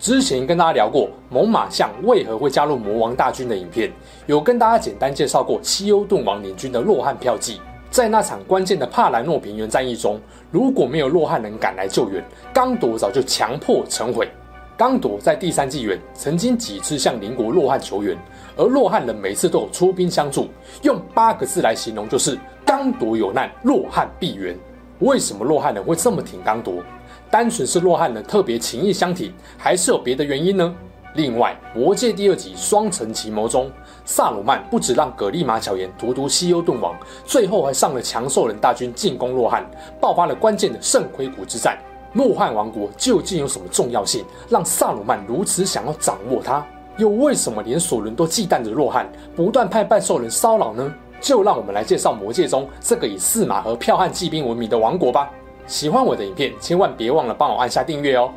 之前跟大家聊过猛犸象为何会加入魔王大军的影片，有跟大家简单介绍过西欧顿王领军的洛汉票记。在那场关键的帕兰诺平原战役中，如果没有洛汉人赶来救援，刚铎早就强迫成毁。刚铎在第三纪元曾经几次向邻国洛汉求援，而洛汉人每次都有出兵相助，用八个字来形容就是“刚铎有难，洛汉必援”。为什么洛汉人会这么挺刚铎？单纯是洛汉的特别情谊相挺，还是有别的原因呢？另外，《魔戒》第二集《双城奇谋》中，萨鲁曼不止让葛利玛巧言荼毒西欧顿王，最后还上了强兽人大军进攻洛汉，爆发了关键的圣盔谷之战。洛汉王国究竟有什么重要性，让萨鲁曼如此想要掌握它？又为什么连索伦都忌惮着洛汉，不断派半兽人骚扰呢？就让我们来介绍《魔戒》中这个以四马和剽悍骑兵闻名的王国吧。喜欢我的影片，千万别忘了帮我按下订阅哦。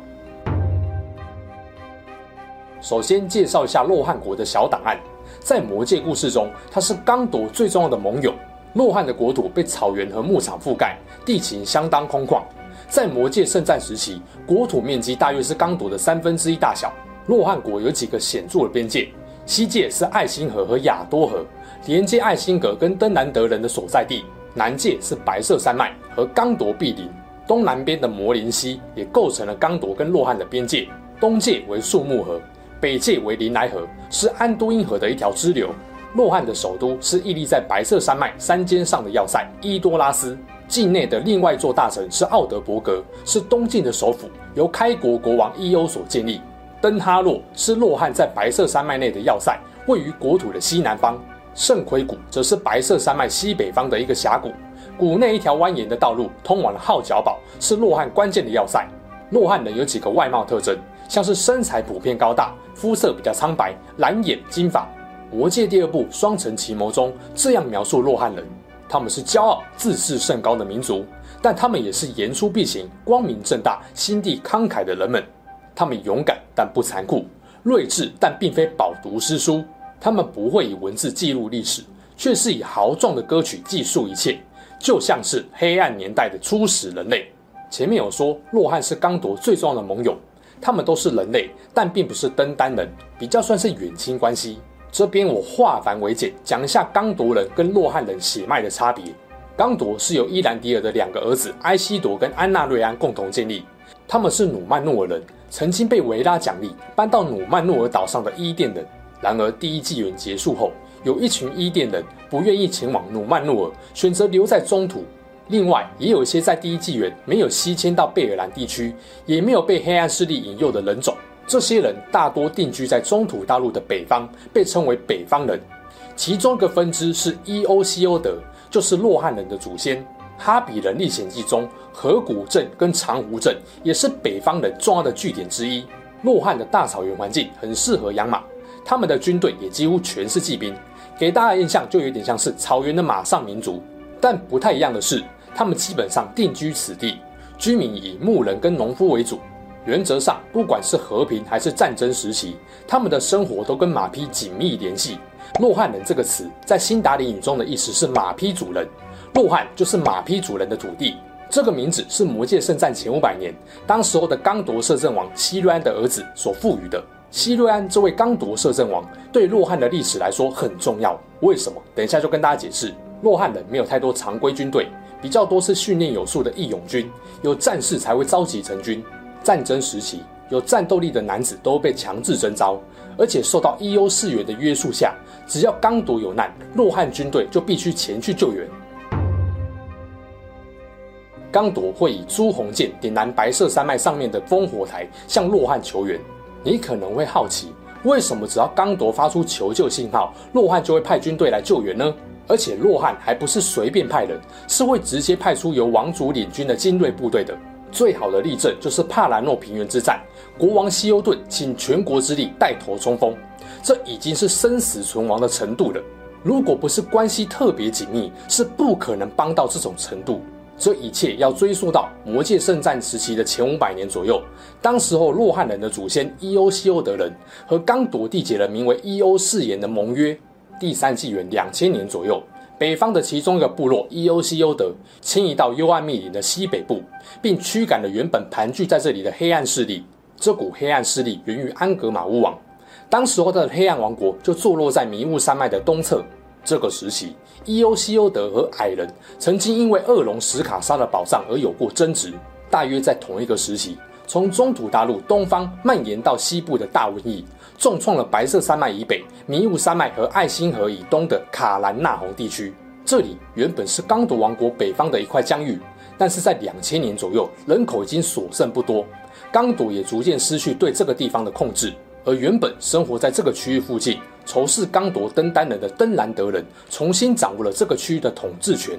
首先介绍一下洛汉国的小档案，在魔戒故事中，它是刚铎最重要的盟友。洛汉的国土被草原和牧场覆盖，地形相当空旷。在魔戒圣战时期，国土面积大约是刚铎的三分之一大小。洛汉国有几个显著的边界，西界是艾辛河和亚多河，连接艾辛格跟登兰德人的所在地；南界是白色山脉和刚铎壁林。东南边的魔林溪也构成了刚铎跟洛汉的边界，东界为树木河，北界为林莱河，是安都因河的一条支流。洛汉的首都是屹立在白色山脉山尖上的要塞伊多拉斯，境内的另外一座大城是奥德伯格，是东境的首府，由开国国王伊欧所建立。登哈洛是洛汉在白色山脉内的要塞，位于国土的西南方。圣盔谷则是白色山脉西北方的一个峡谷。谷内一条蜿蜒的道路通往了号角堡，是洛汉关键的要塞。洛汉人有几个外貌特征，像是身材普遍高大，肤色比较苍白，蓝眼金发。魔戒第二部《双城奇谋》中这样描述洛汉人：他们是骄傲自视甚高的民族，但他们也是言出必行、光明正大、心地慷慨的人们。他们勇敢但不残酷，睿智但并非饱读诗书。他们不会以文字记录历史，却是以豪壮的歌曲记述一切。就像是黑暗年代的初始人类。前面有说洛汉是刚铎最重要的盟友，他们都是人类，但并不是登丹人，比较算是远亲关系。这边我化繁为简，讲一下刚铎人跟洛汉人血脉的差别。刚铎是由伊兰迪尔的两个儿子埃西铎跟安纳瑞安共同建立，他们是努曼诺尔人，曾经被维拉奖励搬到努曼诺尔岛上的伊甸人。然而第一纪元结束后，有一群伊甸人不愿意前往努曼诺尔，选择留在中土。另外，也有一些在第一纪元没有西迁到贝尔兰地区，也没有被黑暗势力引诱的人种。这些人大多定居在中土大陆的北方，被称为北方人。其中一个分支是伊欧西欧德，就是洛汉人的祖先。《哈比人历险记》中，河谷镇跟长湖镇也是北方人重要的据点之一。洛汉的大草原环境很适合养马，他们的军队也几乎全是骑兵。给大家印象就有点像是草原的马上民族，但不太一样的是，他们基本上定居此地，居民以牧人跟农夫为主。原则上，不管是和平还是战争时期，他们的生活都跟马匹紧密联系。诺汉人这个词在辛达里语中的意思是马匹主人，诺汉就是马匹主人的土地。这个名字是魔戒圣战前五百年，当时候的刚铎摄政王西瑞安的儿子所赋予的。西瑞安这位刚铎摄政王对洛汉的历史来说很重要，为什么？等一下就跟大家解释。洛汉人没有太多常规军队，比较多是训练有素的义勇军，有战事才会召集成军。战争时期，有战斗力的男子都被强制征召，而且受到伊欧誓约的约束下，只要刚铎有难，洛汉军队就必须前去救援。刚铎会以朱红剑点燃白色山脉上面的烽火台，向洛汉求援。你可能会好奇，为什么只要刚铎发出求救信号，洛汉就会派军队来救援呢？而且洛汉还不是随便派人，是会直接派出由王族领军的精锐部队的。最好的例证就是帕兰诺平原之战，国王西欧顿请全国之力带头冲锋，这已经是生死存亡的程度了。如果不是关系特别紧密，是不可能帮到这种程度。这一切要追溯到魔界圣战时期的前五百年左右。当时候，洛汉人的祖先伊欧西欧德人和刚铎缔结了名为伊欧誓言的盟约。第三纪元两千年左右，北方的其中一个部落伊欧西欧德迁移到幽暗密林的西北部，并驱赶了原本盘踞在这里的黑暗势力。这股黑暗势力源于安格玛巫王。当时候的黑暗王国就坐落在迷雾山脉的东侧。这个时期，伊欧西欧德和矮人曾经因为恶龙史卡莎的宝藏而有过争执。大约在同一个时期，从中土大陆东方蔓延到西部的大瘟疫，重创了白色山脉以北、迷雾山脉和艾辛河以东的卡兰纳洪地区。这里原本是刚铎王国北方的一块疆域，但是在两千年左右，人口已经所剩不多，刚铎也逐渐失去对这个地方的控制。而原本生活在这个区域附近，仇视刚铎登丹人的登兰德人，重新掌握了这个区域的统治权。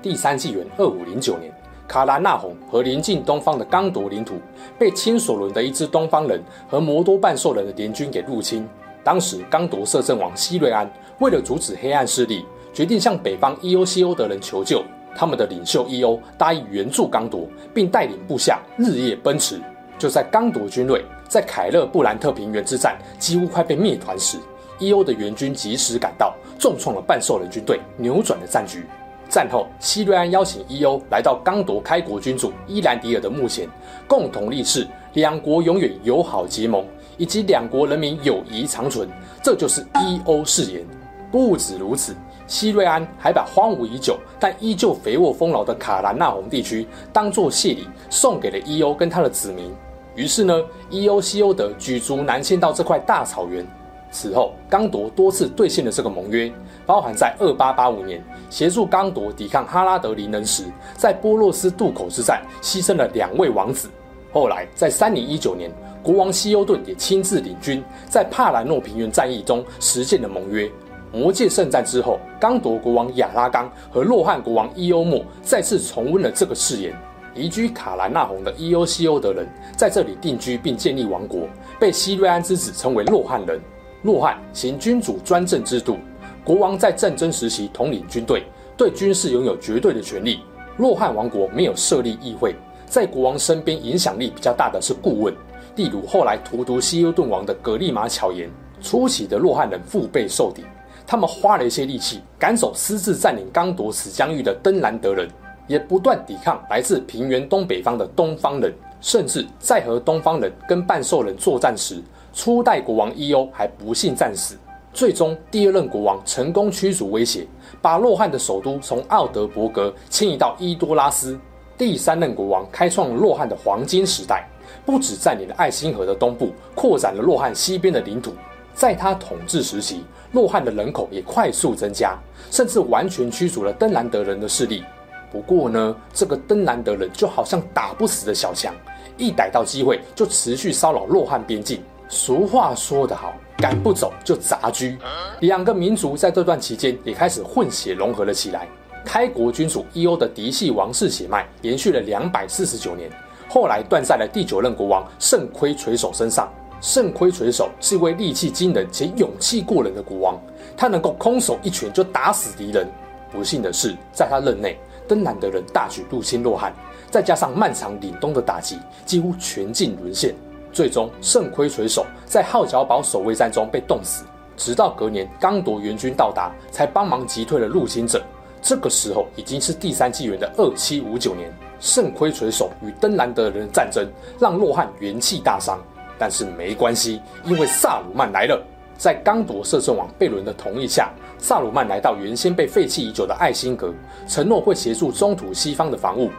第三纪元二五零九年，卡兰纳洪和临近东方的刚铎领土被亲索伦的一支东方人和摩多半兽人的联军给入侵。当时，刚铎摄政王希瑞安为了阻止黑暗势力，决定向北方伊欧西欧德人求救。他们的领袖 Eo 答应援助刚铎，并带领部下日夜奔驰。就在刚铎军队在凯勒布兰特平原之战几乎快被灭团时，伊欧的援军及时赶到，重创了半兽人军队，扭转了战局。战后，希瑞安邀请伊欧来到刚夺开国君主伊兰迪尔的墓前，共同立誓两国永远友好结盟，以及两国人民友谊长存。这就是伊欧誓言。不止如此，希瑞安还把荒芜已久但依旧肥沃丰饶的卡兰纳洪地区当作谢礼送给了伊欧跟他的子民。于是呢，伊欧西欧德举足南迁到这块大草原。此后，刚铎多次兑现了这个盟约，包含在二八八五年协助刚铎抵抗哈拉德林人时，在波洛斯渡口之战牺牲了两位王子。后来，在三零一九年，国王西欧顿也亲自领军，在帕兰诺平原战役中实践了盟约。魔界圣战之后，刚铎国王亚拉冈和洛汉国王伊欧莫再次重温了这个誓言。移居卡兰纳洪的伊欧西欧德人在这里定居并建立王国，被西瑞安之子称为洛汉人。洛汉行君主专政制度，国王在战争时期统领军队，对军事拥有绝对的权利。洛汉王国没有设立议会，在国王身边影响力比较大的是顾问，例如后来荼毒西欧顿王的格利马巧言。初期的洛汉人腹背受敌，他们花了一些力气赶走私自占领刚铎此疆域的登兰德人，也不断抵抗来自平原东北方的东方人，甚至在和东方人跟半兽人作战时。初代国王伊欧还不幸战死，最终第二任国王成功驱逐威胁，把洛汉的首都从奥德伯格迁移到伊多拉斯。第三任国王开创了洛汉的黄金时代，不止占领了爱辛河的东部，扩展了洛汉西边的领土。在他统治时期，洛汉的人口也快速增加，甚至完全驱逐了登兰德人的势力。不过呢，这个登兰德人就好像打不死的小强，一逮到机会就持续骚扰洛汉边境。俗话说得好，赶不走就杂居。两个民族在这段期间也开始混血融合了起来。开国君主伊欧的嫡系王室血脉延续了两百四十九年，后来断在了第九任国王圣盔垂手身上。圣盔垂手是一位力气惊人且勇气过人的国王，他能够空手一拳就打死敌人。不幸的是，在他任内，登兰德人大举入侵洛汗，再加上漫长凛冬的打击，几乎全境沦陷。最终，圣盔垂手在号角堡守卫战中被冻死。直到隔年，刚铎援军到达，才帮忙击退了入侵者。这个时候已经是第三纪元的二七五九年。圣盔垂手与登兰德人的战争让洛汗元气大伤，但是没关系，因为萨鲁曼来了。在刚铎摄政王贝伦的同意下，萨鲁曼来到原先被废弃已久的艾辛格，承诺会协助中土西方的防务。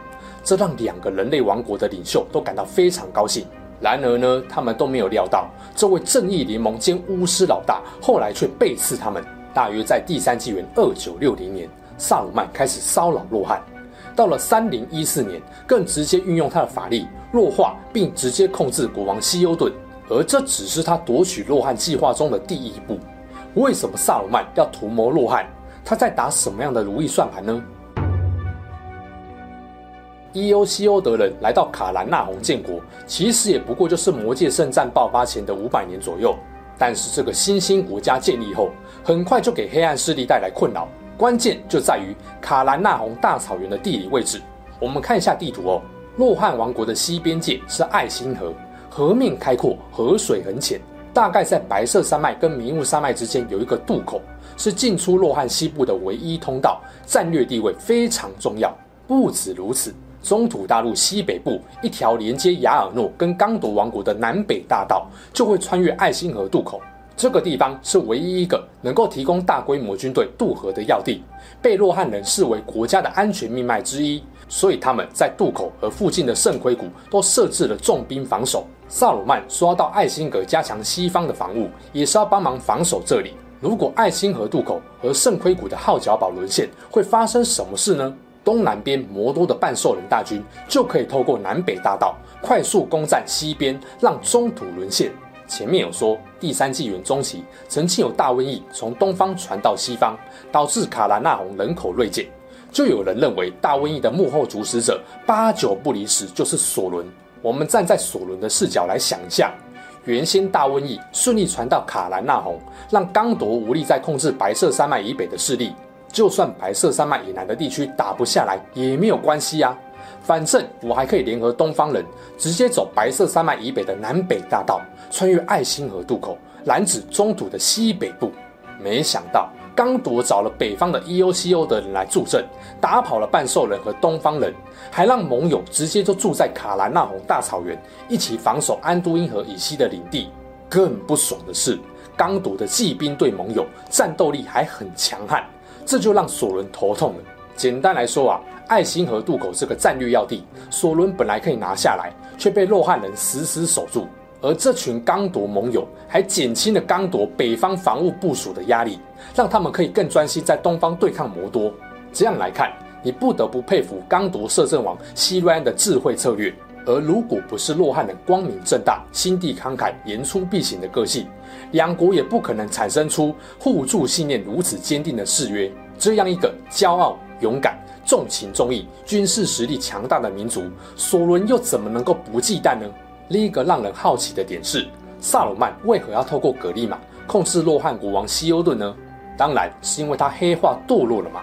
这让两个人类王国的领袖都感到非常高兴。然而呢，他们都没有料到，这位正义联盟兼巫师老大后来却背刺他们。大约在第三纪元二九六零年，萨鲁曼开始骚扰洛汉。到了三零一四年，更直接运用他的法力弱化并直接控制国王西优顿。而这只是他夺取洛汉计划中的第一步。为什么萨鲁曼要图谋洛汉？他在打什么样的如意算盘呢？伊欧西欧德人来到卡兰纳洪建国，其实也不过就是魔界圣战爆发前的五百年左右。但是这个新兴国家建立后，很快就给黑暗势力带来困扰。关键就在于卡兰纳洪大草原的地理位置。我们看一下地图哦，洛汉王国的西边界是爱辛河，河面开阔，河水很浅，大概在白色山脉跟迷雾山脉之间有一个渡口，是进出洛汉西部的唯一通道，战略地位非常重要。不止如此，中土大陆西北部一条连接雅尔诺跟刚铎王国的南北大道就会穿越爱辛河渡口。这个地方是唯一一个能够提供大规模军队渡河的要地，被洛汉人视为国家的安全命脉之一，所以他们在渡口和附近的圣盔谷都设置了重兵防守。萨鲁曼说要到爱辛格加强西方的防务，也是要帮忙防守这里。如果爱辛河渡口和圣盔谷的号角堡沦陷，会发生什么事呢？东南边摩多的半兽人大军就可以透过南北大道快速攻占西边，让中土沦陷。前面有说，第三纪元中期曾经有大瘟疫从东方传到西方，导致卡兰纳洪人口锐减。就有人认为大瘟疫的幕后主使者八九不离十就是索伦。我们站在索伦的视角来想象，原先大瘟疫顺利传到卡兰纳洪，让刚铎无力再控制白色山脉以北的势力，就算白色山脉以南的地区打不下来也没有关系啊。反正我还可以联合东方人，直接走白色山脉以北的南北大道，穿越爱心河渡口，拦指中土的西北部。没想到刚铎找了北方的 E O C O 的人来助阵，打跑了半兽人和东方人，还让盟友直接就住在卡兰纳洪大草原，一起防守安都因河以西的领地。更不爽的是，刚铎的骑兵队盟友战斗力还很强悍，这就让索伦头痛了。简单来说啊。爱辛河渡口是个战略要地，索伦本来可以拿下来，却被洛汉人死死守住。而这群刚铎盟友还减轻了刚铎北方防务部署的压力，让他们可以更专心在东方对抗魔多。这样来看，你不得不佩服刚铎摄政王西瑞安的智慧策略。而如果不是洛汉的光明正大、心地慷慨、言出必行的个性，两国也不可能产生出互助信念如此坚定的誓约。这样一个骄傲、勇敢。重情重义、军事实力强大的民族，索伦又怎么能够不忌惮呢？另一个让人好奇的点是，萨鲁曼为何要透过格利玛控制洛汉国王西欧顿呢？当然是因为他黑化堕落了嘛。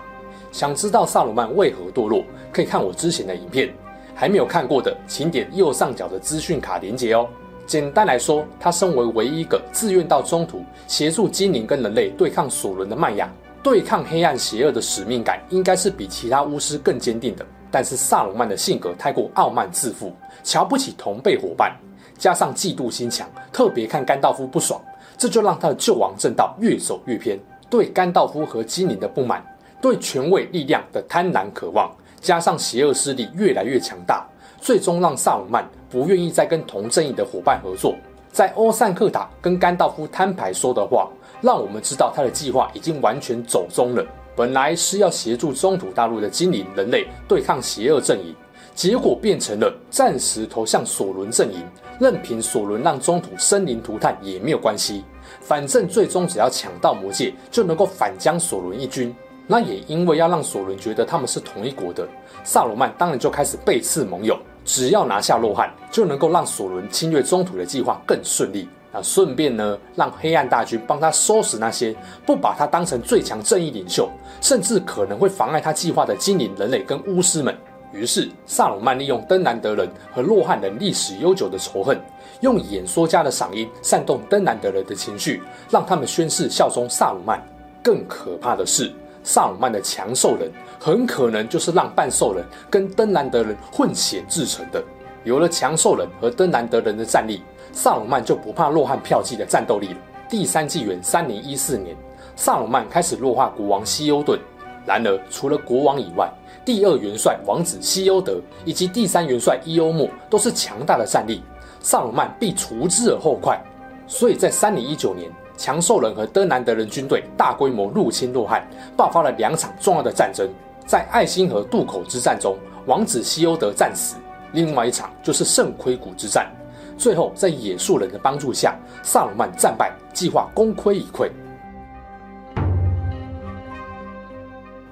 想知道萨鲁曼为何堕落，可以看我之前的影片。还没有看过的，请点右上角的资讯卡连接哦。简单来说，他身为唯一一个自愿到中土协助精灵跟人类对抗索伦的迈雅。对抗黑暗邪恶的使命感应该是比其他巫师更坚定的，但是萨鲁曼的性格太过傲慢自负，瞧不起同辈伙伴，加上嫉妒心强，特别看甘道夫不爽，这就让他的救亡正道越走越偏。对甘道夫和精灵的不满，对权位力量的贪婪渴望，加上邪恶势力越来越强大，最终让萨鲁曼不愿意再跟同阵营的伙伴合作。在欧散克塔跟甘道夫摊牌说的话。让我们知道他的计划已经完全走中了。本来是要协助中土大陆的精灵人类对抗邪恶阵营，结果变成了暂时投向索伦阵营，任凭索伦让中土生灵涂炭也没有关系。反正最终只要抢到魔戒，就能够反将索伦一军。那也因为要让索伦觉得他们是同一国的，萨鲁曼当然就开始背刺盟友，只要拿下洛汉，就能够让索伦侵略中土的计划更顺利。那顺便呢，让黑暗大军帮他收拾那些不把他当成最强正义领袖，甚至可能会妨碍他计划的精灵、人类跟巫师们。于是，萨鲁曼利用登兰德人和洛汉人历史悠久的仇恨，用演说家的嗓音煽动登兰德人的情绪，让他们宣誓效忠萨鲁曼。更可怕的是，萨鲁曼的强兽人很可能就是让半兽人跟登兰德人混血制成的。有了强兽人和登兰德人的战力。萨鲁曼就不怕洛汉票骑的战斗力了。第三纪元三零一四年，萨鲁曼开始弱化国王西欧顿。然而，除了国王以外，第二元帅王子西欧德以及第三元帅伊欧莫都是强大的战力，萨鲁曼必除之而后快。所以在三零一九年，强兽人和登兰德人军队大规模入侵洛汉，爆发了两场重要的战争。在爱辛河渡口之战中，王子西欧德战死；另外一场就是圣盔谷之战。最后，在野兽人的帮助下，萨鲁曼战败，计划功亏一篑。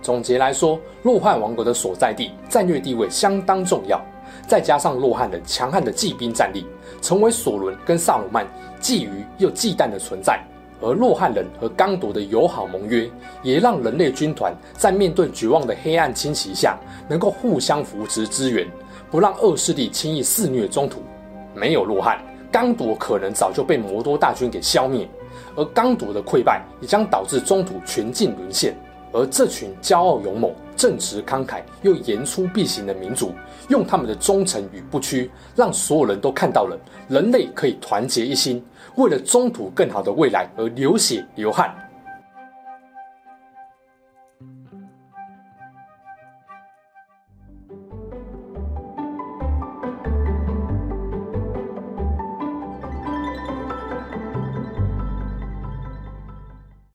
总结来说，洛汉王国的所在地战略地位相当重要，再加上洛汗人强悍的骑兵战力，成为索伦跟萨鲁曼觊觎又忌惮的存在。而洛汗人和刚铎的友好盟约，也让人类军团在面对绝望的黑暗侵袭下，能够互相扶持支援，不让恶势力轻易肆虐中土。没有洛汗，刚铎可能早就被魔多大军给消灭，而刚铎的溃败也将导致中土全境沦陷。而这群骄傲勇猛、正直慷慨又言出必行的民族，用他们的忠诚与不屈，让所有人都看到了人类可以团结一心，为了中土更好的未来而流血流汗。